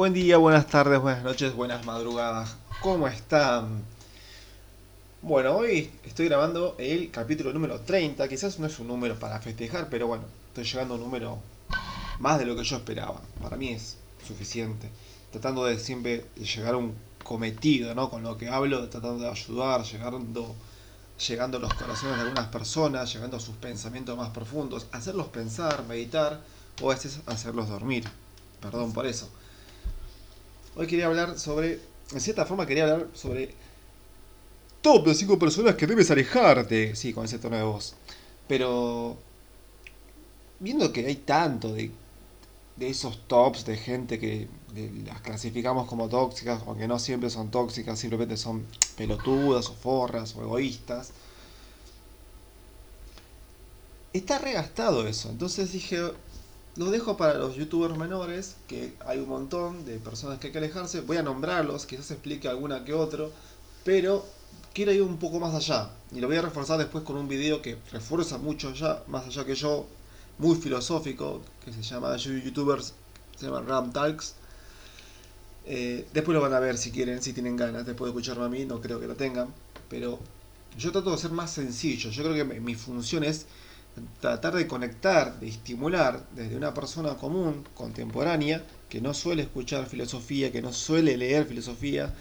Buen día, buenas tardes, buenas noches, buenas madrugadas. ¿Cómo están? Bueno, hoy estoy grabando el capítulo número 30. Quizás no es un número para festejar, pero bueno, estoy llegando a un número más de lo que yo esperaba. Para mí es suficiente. Tratando de siempre llegar a un cometido, ¿no? Con lo que hablo, tratando de ayudar, llegando, llegando a los corazones de algunas personas, llegando a sus pensamientos más profundos, hacerlos pensar, meditar o a veces hacerlos dormir. Perdón por eso. Hoy quería hablar sobre, en cierta forma quería hablar sobre top de 5 personas que debes alejarte. Sí, con ese tono de voz. Pero viendo que hay tanto de, de esos tops de gente que las clasificamos como tóxicas, aunque no siempre son tóxicas, simplemente son pelotudas o forras o egoístas. Está regastado eso. Entonces dije, lo dejo para los youtubers menores, que hay un montón de personas que hay que alejarse. Voy a nombrarlos, quizás explique alguna que otro, pero quiero ir un poco más allá. Y lo voy a reforzar después con un video que refuerza mucho ya, más allá que yo, muy filosófico, que se llama YouTubers, se llama Ram Talks. Eh, después lo van a ver si quieren, si tienen ganas, después de escucharme a mí, no creo que lo tengan. Pero yo trato de ser más sencillo. Yo creo que mi función es tratar de conectar, de estimular desde una persona común, contemporánea, que no suele escuchar filosofía, que no suele leer filosofía,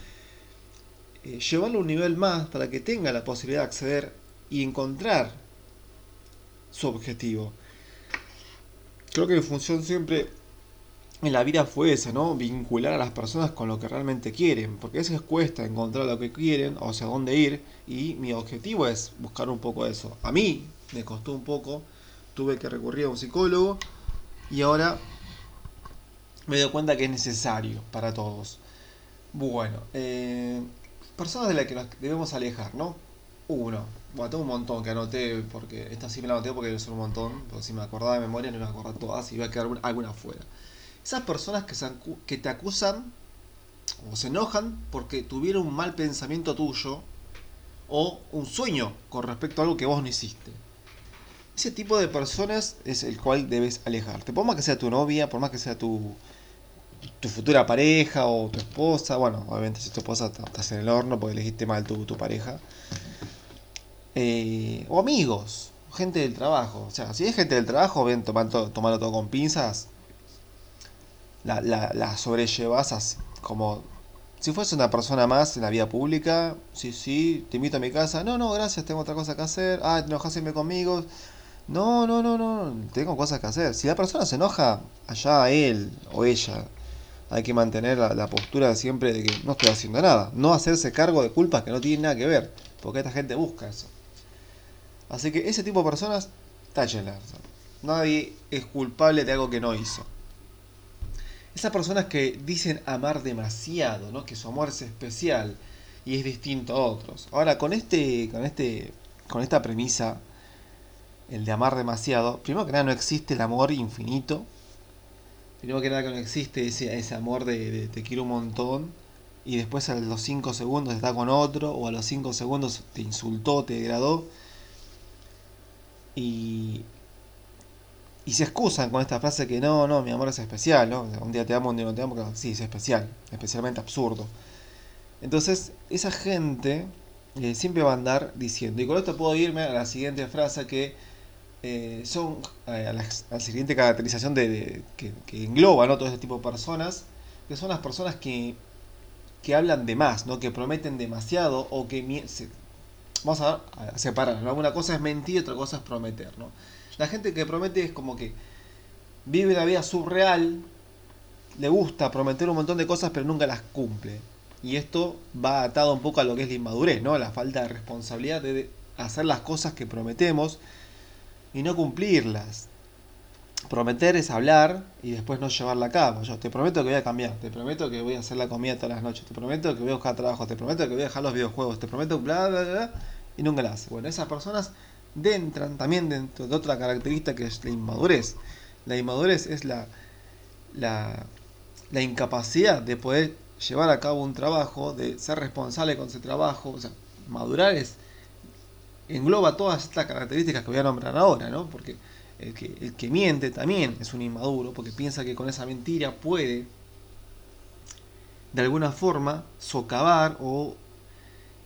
eh, llevarlo a un nivel más para que tenga la posibilidad de acceder y encontrar su objetivo. Creo que mi función siempre en la vida fue esa, ¿no? Vincular a las personas con lo que realmente quieren, porque a veces cuesta encontrar lo que quieren, o hacia dónde ir, y mi objetivo es buscar un poco eso. A mí, me costó un poco, tuve que recurrir a un psicólogo y ahora me doy cuenta que es necesario para todos. Bueno, eh, personas de las que nos debemos alejar, ¿no? Uno, bueno, tengo un montón que anoté, porque esta sí me la anoté porque son un montón, porque si me acordaba de memoria no me acordaba todas y iba a quedar alguna fuera. Esas personas que, que te acusan o se enojan porque tuvieron un mal pensamiento tuyo o un sueño con respecto a algo que vos no hiciste. Ese tipo de personas es el cual debes alejarte. Por más que sea tu novia, por más que sea tu, tu futura pareja o tu esposa, bueno, obviamente si tu esposa estás en el horno porque elegiste mal tu, tu pareja. Eh, o amigos, gente del trabajo. O sea, si es gente del trabajo, ven, tomando, tomando todo con pinzas. La, la, la sobrellevas como si fuese una persona más en la vida pública. Sí, sí, te invito a mi casa. No, no, gracias, tengo otra cosa que hacer. Ah, irme conmigo. No, no, no, no, tengo cosas que hacer. Si la persona se enoja, allá él o ella. Hay que mantener la, postura siempre de que no estoy haciendo nada. No hacerse cargo de culpas que no tienen nada que ver. Porque esta gente busca eso. Así que ese tipo de personas, táchenlas. Nadie es culpable de algo que no hizo. Esas personas que dicen amar demasiado, ¿no? Que su amor es especial y es distinto a otros. Ahora, con este, con este, con esta premisa el de amar demasiado, primero que nada no existe el amor infinito. Primero que nada que no existe ese, ese amor de, te quiero un montón y después a los 5 segundos está con otro o a los 5 segundos te insultó, te degradó. Y, y se excusan con esta frase que no, no, mi amor es especial, ¿no? Un día te amo, un día no te amo, sí, es especial, especialmente absurdo. Entonces, esa gente eh, siempre va a andar diciendo, y con esto puedo irme a la siguiente frase que eh, son eh, a, la, siguiente caracterización de, que, engloba ¿no? todo este tipo de personas, que son las personas que, que hablan de más, ¿no? que prometen demasiado o que... vamos a, separar, una cosa es mentir, otra cosa es prometer. ¿no? La gente que promete es como que vive una vida surreal, le gusta prometer un montón de cosas pero nunca las cumple. Y esto va atado un poco a lo que es la inmadurez, ¿no? La falta de responsabilidad de hacer las cosas que prometemos y no cumplirlas. Prometer es hablar y después no llevarla a cabo. Yo te prometo que voy a cambiar, te prometo que voy a hacer la comida todas las noches, te prometo que voy a buscar trabajo, te prometo que voy a dejar los videojuegos, te prometo bla bla bla, y nunca la hace. Bueno, esas personas entran también dentro de otra característica que es la inmadurez. La inmadurez es la, la, la incapacidad de poder llevar a cabo un trabajo, de ser responsable con ese trabajo. O sea, madurar es engloba todas estas características que voy a nombrar ahora, ¿no? Porque el que, miente también es un inmaduro, porque piensa que con esa mentira puede de alguna forma socavar o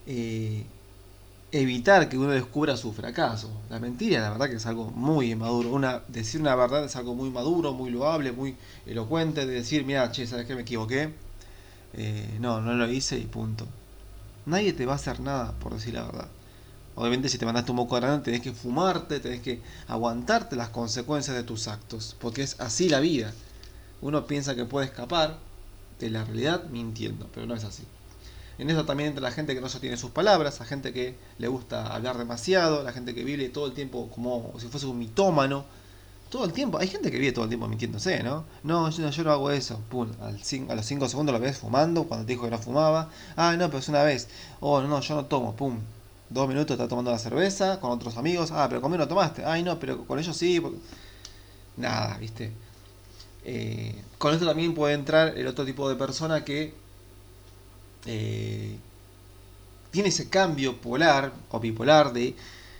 eh, evitar que uno descubra su fracaso. La mentira, la verdad que es algo muy inmaduro. Una, decir una verdad es algo muy maduro, muy loable, muy elocuente, de decir, mira, che, ¿sabes que me equivoqué? Eh, no, no lo hice y punto. Nadie te va a hacer nada por decir la verdad. Obviamente si te mandaste un moco grande tenés que fumarte, tenés que aguantarte las consecuencias de tus actos, porque es así la vida. Uno piensa que puede escapar de la realidad mintiendo, pero no es así. En eso también entra la gente que no sostiene sus palabras, la gente que le gusta hablar demasiado, la gente que vive todo el tiempo como si fuese un mitómano. Todo el tiempo, hay gente que vive todo el tiempo mintiéndose, ¿no? No, yo, yo no hago eso. Pum, al a los 5 segundos lo ves fumando cuando te dijo que no fumaba. Ah, no, pero es una vez. Oh, no, yo no tomo. Pum, dos minutos está tomando la cerveza con otros amigos. Ah, pero conmigo no tomaste. Ay, no, pero con ellos sí. Nada, ¿viste? Eh, con esto también puede entrar el otro tipo de persona que eh, tiene ese cambio polar o bipolar de,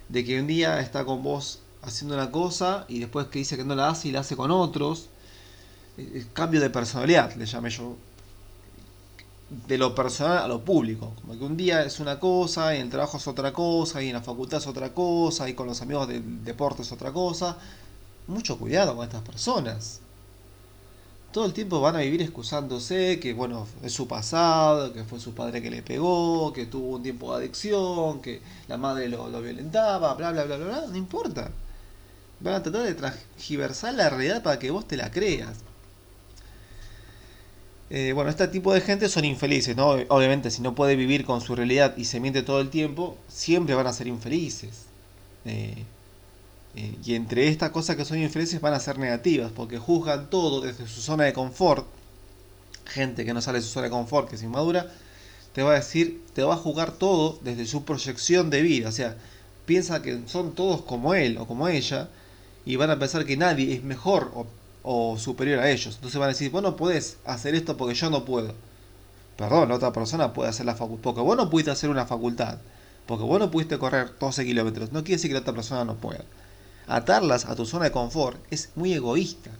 de que un día está con vos haciendo una cosa y después que dice que no la hace y la hace con otros. Eh, cambio de personalidad, le llamé yo de lo personal a lo público. Como que un día es una cosa, y en el trabajo es otra cosa, y en la facultad es otra cosa, y con los amigos del deporte es otra cosa. Mucho cuidado con estas personas. Todo el tiempo van a vivir excusándose que, bueno, es su pasado, que fue su padre que le pegó, que tuvo un tiempo de adicción, que la madre lo, lo violentaba, bla, bla, bla, bla, bla. No importa. Van a tratar de transgiversar la realidad para que vos te la creas. Eh, bueno, este tipo de gente son infelices, ¿no? Obviamente, si no puede vivir con su realidad y se miente todo el tiempo, siempre van a ser infelices. Eh, eh, y entre estas cosas que son infelices van a ser negativas, porque juzgan todo desde su zona de confort. Gente que no sale de su zona de confort, que es inmadura, te va a decir, te va a juzgar todo desde su proyección de vida. O sea, piensa que son todos como él o como ella, y van a pensar que nadie es mejor o o superior a ellos. Entonces van a decir, vos no podés hacer esto porque yo no puedo. Perdón, la otra persona puede hacer la facultad. Porque vos no pudiste hacer una facultad. Porque vos no pudiste correr 12 kilómetros. No quiere decir que la otra persona no pueda. Atarlas a tu zona de confort es muy egoísta.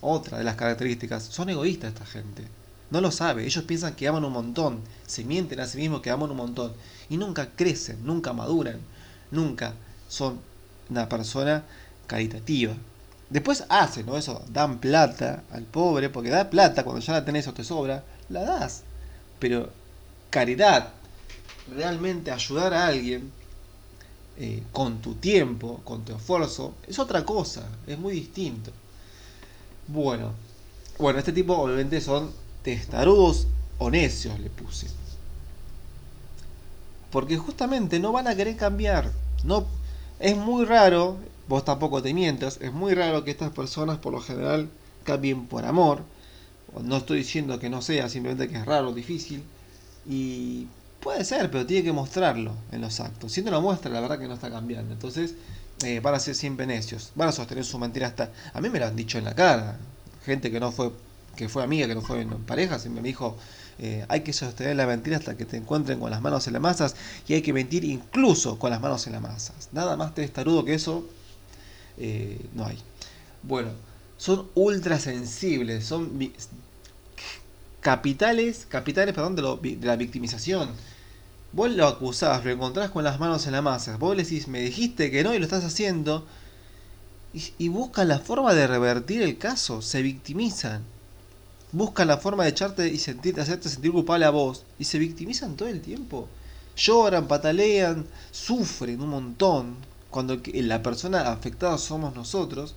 Otra de las características. Son egoístas esta gente. No lo sabe. Ellos piensan que aman un montón. Se mienten a sí mismos que aman un montón. Y nunca crecen, nunca maduran. Nunca son una persona caritativa. Después hacen, ¿no? Eso, dan plata al pobre, porque da plata cuando ya la tenés o te sobra, la das. Pero caridad, realmente ayudar a alguien eh, con tu tiempo, con tu esfuerzo, es otra cosa, es muy distinto. Bueno, bueno, este tipo obviamente son testarudos o necios, le puse. Porque justamente no van a querer cambiar. No, es muy raro vos tampoco te mientas. Es muy raro que estas personas por lo general cambien por amor. No estoy diciendo que no sea, simplemente que es raro, difícil. Y puede ser, pero tiene que mostrarlo en los actos. Si no lo muestra, la verdad que no está cambiando. Entonces eh, van a ser siempre necios. Van a sostener su mentira hasta... A mí me lo han dicho en la cara. Gente que no fue que fue amiga, que no fue en pareja, siempre me dijo, eh, hay que sostener la mentira hasta que te encuentren con las manos en las masas y hay que mentir incluso con las manos en las masas. Nada más testarudo que eso eh, no hay. Bueno, son ultra sensibles, son capitales, capitales perdón, de, la victimización. Vos lo acusás, lo encontrás con las manos en la masa. Vos le decís, me dijiste que no y lo estás haciendo. Y, buscan la forma de revertir el caso, se victimizan. Buscan la forma de echarte y sentirte, hacerte sentir culpable a vos. Y se victimizan todo el tiempo. Lloran, patalean, sufren un montón cuando la persona afectada somos nosotros,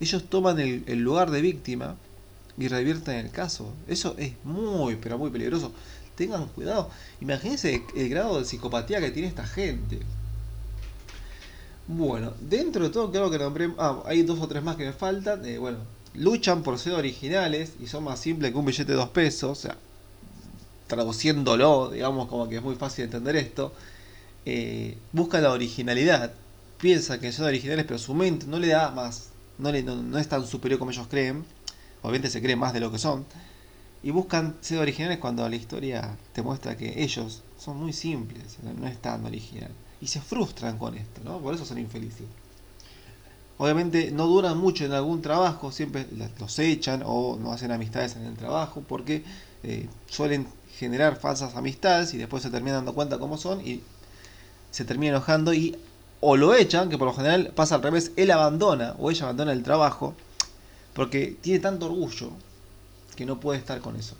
ellos toman el, lugar de víctima y revierten el caso. Eso es muy, pero muy peligroso. Tengan cuidado. Imagínense el grado de psicopatía que tiene esta gente. Bueno, dentro de todo, creo que nombré. Ah, hay dos o tres más que me faltan. Eh, bueno, luchan por ser originales y son más simples que un billete de dos pesos. O sea, traduciéndolo, digamos, como que es muy fácil entender esto. Eh, buscan la originalidad piensa que son originales, pero su mente no le da más, no, es tan superior como ellos creen, obviamente se creen más de lo que son, y buscan ser originales cuando la historia te muestra que ellos son muy simples, no es tan original, y se frustran con esto, ¿no? por eso son infelices. Obviamente no duran mucho en algún trabajo, siempre los echan o no hacen amistades en el trabajo porque eh, suelen generar falsas amistades y después se terminan dando cuenta cómo son y se termina enojando y o lo echan, que por lo general pasa al revés, él abandona o ella abandona el trabajo porque tiene tanto orgullo que no puede estar con eso.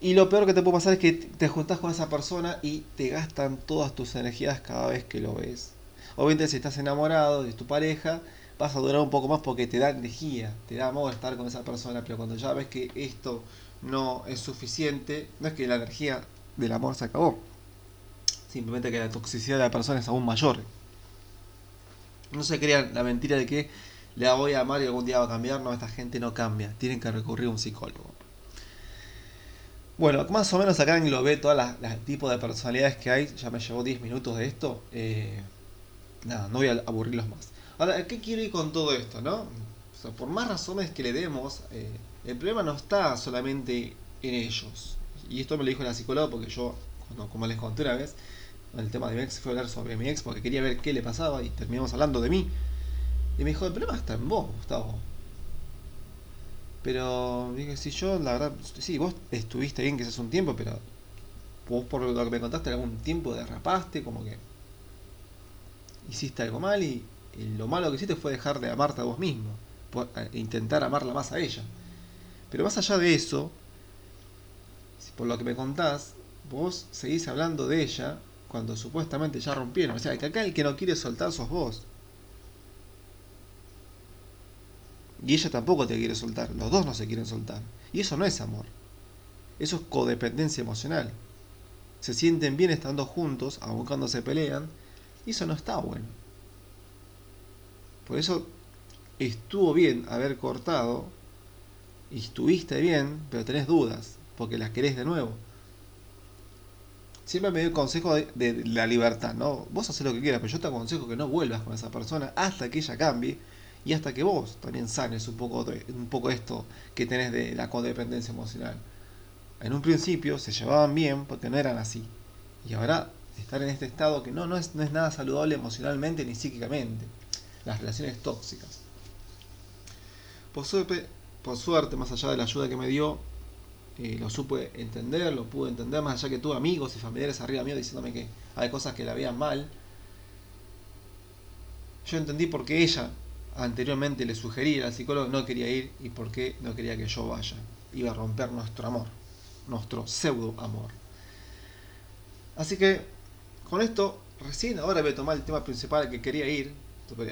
Y lo peor que te puede pasar es que te juntás con esa persona y te gastan todas tus energías cada vez que lo ves. Obviamente si estás enamorado de tu pareja, vas a durar un poco más porque te da energía, te da amor estar con esa persona, pero cuando ya ves que esto no es suficiente, no es que la energía del amor se acabó, simplemente que la toxicidad de la persona es aún mayor. No se crean la mentira de que le voy a amar y algún día va a cambiar, no, esta gente no cambia, tienen que recurrir a un psicólogo. Bueno, más o menos acá englobé todas las, tipos de personalidades que hay. Ya me llevó 10 minutos de esto. Eh, nada, no voy a aburrirlos más. Ahora, ¿qué quiero ir con todo esto, no? por más razones que le demos, eh, el problema no está solamente en ellos. Y esto me lo dijo la psicóloga porque yo, como les conté una vez, el tema de mi ex fue hablar sobre mi ex porque quería ver qué le pasaba y terminamos hablando de mí. Y me dijo, el problema está en vos, Gustavo. Pero dije, si yo, la verdad, sí, vos estuviste bien hace un tiempo, pero vos por lo que me contaste, algún tiempo derrapaste, como que hiciste algo mal y, lo malo que hiciste fue dejar de amarte a vos mismo, por, intentar amarla más a ella. Pero más allá de eso, por lo que me contás, vos seguís hablando de ella cuando supuestamente ya rompieron. O sea, que acá el que no quiere soltar sos vos. Y ella tampoco te quiere soltar, los dos no se quieren soltar. Y eso no es amor. Eso es codependencia emocional. Se sienten bien estando juntos, aun cuando se pelean, y eso no está bueno. Por eso estuvo bien haber cortado, y estuviste bien, pero tenés dudas, porque las querés de nuevo. Siempre me dio el consejo de, la libertad, ¿no? Vos haces lo que quieras, pero yo te aconsejo que no vuelvas con esa persona hasta que ella cambie y hasta que vos también sanes un poco, un poco esto que tenés de la codependencia emocional. En un principio se llevaban bien porque no eran así. Y ahora estar en este estado que no, no, es, no es nada saludable emocionalmente ni psíquicamente. Las relaciones tóxicas. Por suerte, por suerte más allá de la ayuda que me dio, lo supe entender, lo pude entender, más allá que tuve amigos y familiares arriba mío diciéndome que hay cosas que la veían mal. Yo entendí por qué ella anteriormente le sugerí al psicólogo no quería ir y por qué no quería que yo vaya. Iba a romper nuestro amor, nuestro pseudo amor. Así que con esto, recién ahora voy a tomar el tema principal que quería ir,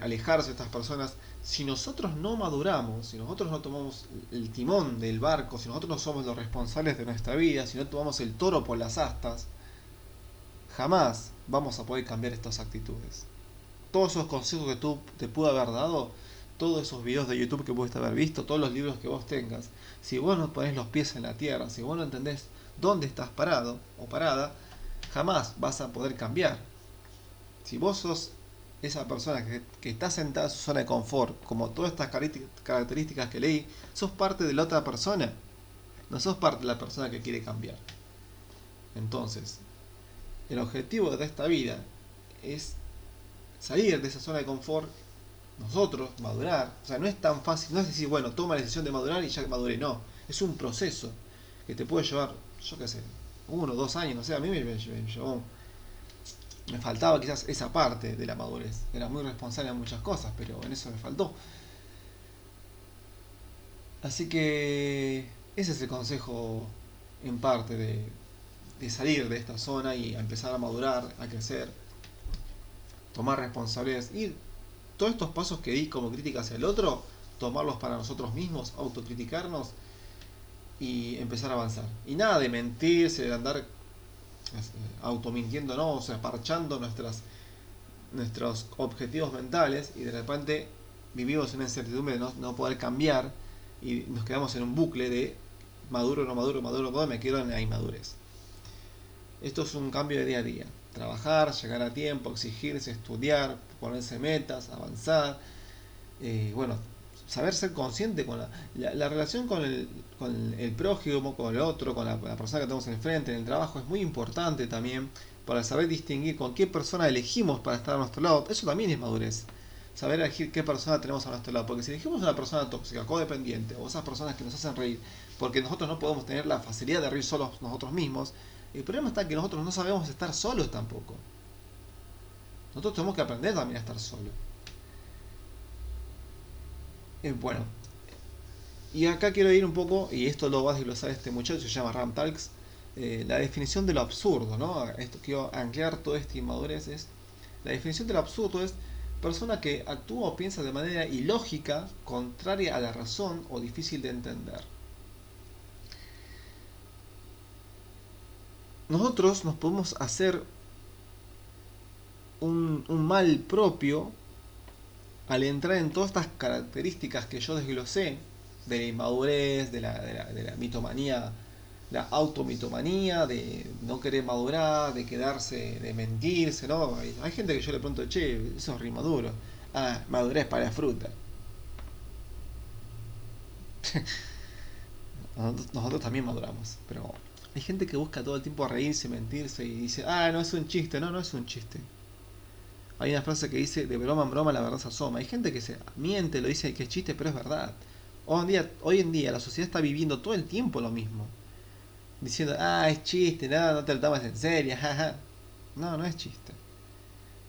alejarse de estas personas. Si nosotros no maduramos, si nosotros no tomamos el timón del barco, si nosotros no somos los responsables de nuestra vida, si no tomamos el toro por las astas, jamás vamos a poder cambiar estas actitudes todos esos consejos que tú te pudo haber dado, todos esos videos de YouTube que pudiste haber visto, todos los libros que vos tengas, si vos no pones los pies en la tierra, si vos no entendés dónde estás parado o parada, jamás vas a poder cambiar. Si vos sos esa persona que, está sentada en su zona de confort, como todas estas características que leí, sos parte de la otra persona. No sos parte de la persona que quiere cambiar. Entonces, el objetivo de esta vida es salir de esa zona de confort, nosotros, madurar. O sea, no es tan fácil, no es decir, bueno, toma la decisión de madurar y ya maduré, no. Es un proceso que te puede llevar, yo qué sé, uno, dos años, no sé, a mí me, llevó, me faltaba quizás esa parte de la madurez. Era muy responsable en muchas cosas, pero en eso me faltó. Así que ese es el consejo en parte de, de salir de esta zona y empezar a madurar, a crecer tomar responsabilidades y todos estos pasos que di como crítica hacia el otro, tomarlos para nosotros mismos, autocriticarnos y empezar a avanzar. Y nada de mentirse, de andar o sea, parchando nuestras, nuestros objetivos mentales y de repente vivimos una incertidumbre de no, no poder cambiar y nos quedamos en un bucle de maduro, no maduro, maduro, maduro, me quedo en la inmadurez. Esto es un cambio de día a día trabajar, llegar a tiempo, exigirse, estudiar, ponerse metas, avanzar. Eh, bueno, saber ser consciente con la, la, relación con el, con el prójimo, con el otro, con la, persona que tenemos enfrente en el trabajo es muy importante también para saber distinguir con qué persona elegimos para estar a nuestro lado. Eso también es madurez. saber elegir qué persona tenemos a nuestro lado. Porque si elegimos una persona tóxica, codependiente, o esas personas que nos hacen reír, porque nosotros no podemos tener la facilidad de reír solos nosotros mismos, el problema está que nosotros no sabemos estar solos tampoco. Nosotros tenemos que aprender también a estar solos. Eh, bueno, y acá quiero ir un poco, y esto lo va a desglosar este muchacho, se llama Ram Talks, eh, la definición de lo absurdo, ¿no? Esto quiero anclar toda esta inmadurez es, la definición de lo absurdo es persona que actúa o piensa de manera ilógica, contraria a la razón o difícil de entender. Nosotros nos podemos hacer un, mal propio al entrar en todas estas características que yo desglosé de la inmadurez, de la, de la, de la mitomanía, la automitomanía, de no querer madurar, de quedarse, de mentirse, ¿no? Hay, gente que yo le pregunto, che, eso es rimaduro. Ah, madurez para la fruta. nosotros, también maduramos, pero hay gente que busca todo el tiempo reírse, mentirse y dice, ah, no es un chiste, no, no es un chiste. Hay una frase que dice, de broma en broma la verdad se asoma. Hay gente que se miente, lo dice que es chiste, pero es verdad. Hoy en día, la sociedad está viviendo todo el tiempo lo mismo. Diciendo, ah, es chiste, nada, no te lo tomas en serio, jaja. No, no es chiste.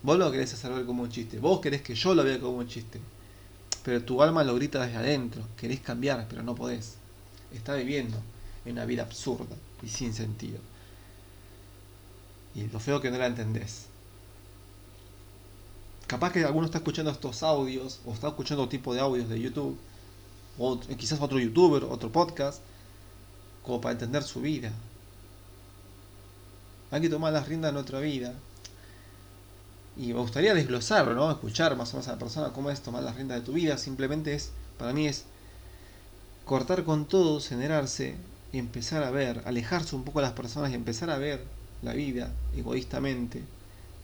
Vos lo querés hacer ver como un chiste. Vos querés que yo lo vea como un chiste. Pero tu alma lo grita desde adentro. Querés cambiar, pero no podés. Está viviendo en una vida absurda y sin sentido. Y lo feo que no la entendés. Capaz que alguno está escuchando estos audios o está escuchando otro tipo de audios de YouTube o quizás otro youtuber, otro podcast, como para entender su vida. Hay que tomar las riendas de nuestra vida. Y me gustaría desglosarlo, ¿no? Escuchar más o menos a la persona cómo es tomar las riendas de tu vida. Simplemente es, para mí es cortar con todo, generarse y empezar a ver, alejarse un poco de las personas y empezar a ver la vida egoístamente.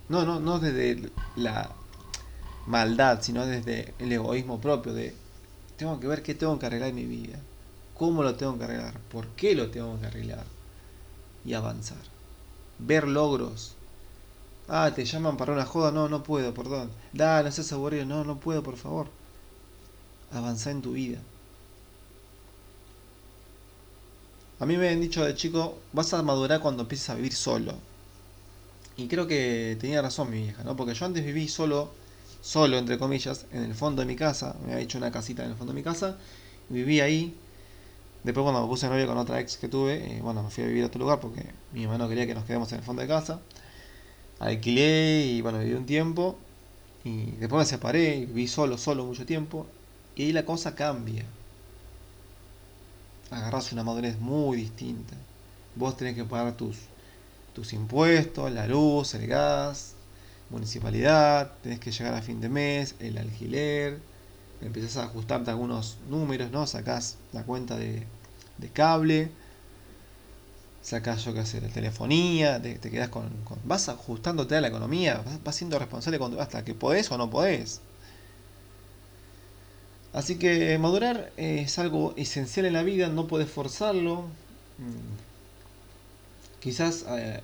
No, no, no desde la maldad, sino desde el egoísmo propio de tengo que ver qué tengo que arreglar en mi vida, cómo lo tengo que arreglar, por qué lo tengo que arreglar y avanzar. Ver logros. Ah, te llaman para una joda, no, no puedo, perdón. Da, no seas aburrido, no, no puedo, por favor. Avanzar en tu vida. A mí me han dicho de chico, vas a madurar cuando empieces a vivir solo. Y creo que tenía razón mi vieja, ¿no? Porque yo antes viví solo solo, entre comillas, en el fondo de mi casa. Me había hecho una casita en el fondo de mi casa. Viví ahí. Después cuando me puse novio con otra ex que tuve, eh, bueno, me fui a vivir a otro lugar porque mi hermano quería que nos quedemos en el fondo de casa. Alquilé y bueno, viví un tiempo. Y después me separé viví solo, solo mucho tiempo. Y ahí la cosa cambia. Agarras una madurez muy distinta. Vos tenés que pagar tus, tus impuestos, la luz, el gas, municipalidad, tenés que llegar a fin de mes, el alquiler, empezás a ajustarte algunos números, ¿no? Sacás la cuenta de, cable, sacás, yo qué sé, de telefonía, te, te con, Vas ajustándote a la economía, vas, siendo responsable hasta que podés o no podés. Así que madurar es algo esencial en la vida, no podés forzarlo. Mm. Quizás eh,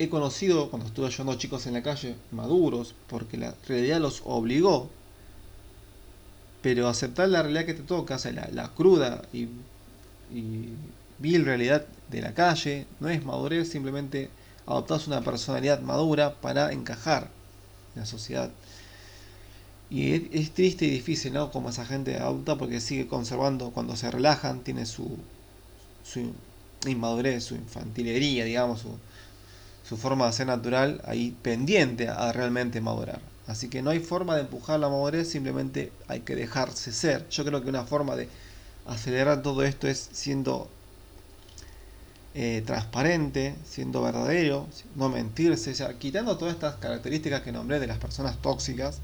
he conocido, cuando estuve ayudando a chicos en la calle, maduros, porque la realidad los obligó, pero aceptar la realidad que te toca, o sea, la, cruda y, vil realidad de la calle, no es madurez, simplemente adoptas una personalidad madura para encajar en la sociedad. Y es, triste y difícil, ¿no? Como esa gente adopta porque sigue conservando, cuando se relajan, tiene su, su inmadurez, su infantilería, digamos, su, su forma de ser natural ahí pendiente a realmente madurar. Así que no hay forma de empujar la madurez, simplemente hay que dejarse ser. Yo creo que una forma de acelerar todo esto es siendo eh, transparente, siendo verdadero, no mentirse, quitando todas estas características que nombré de las personas tóxicas,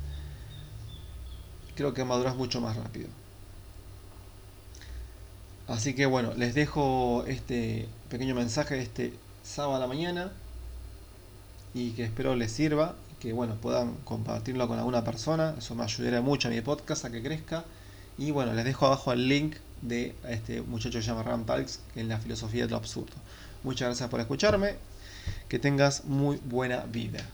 creo que maduras mucho más rápido. Así que bueno, les dejo este pequeño mensaje de este sábado a la mañana y que espero les sirva que bueno puedan compartirlo con alguna persona. Eso me ayudaría mucho a mi podcast a que crezca. Y bueno les dejo abajo el link de este muchacho que se llama Ram Talks en la filosofía de lo absurdo. Muchas gracias por escucharme. Que tengas muy buena vida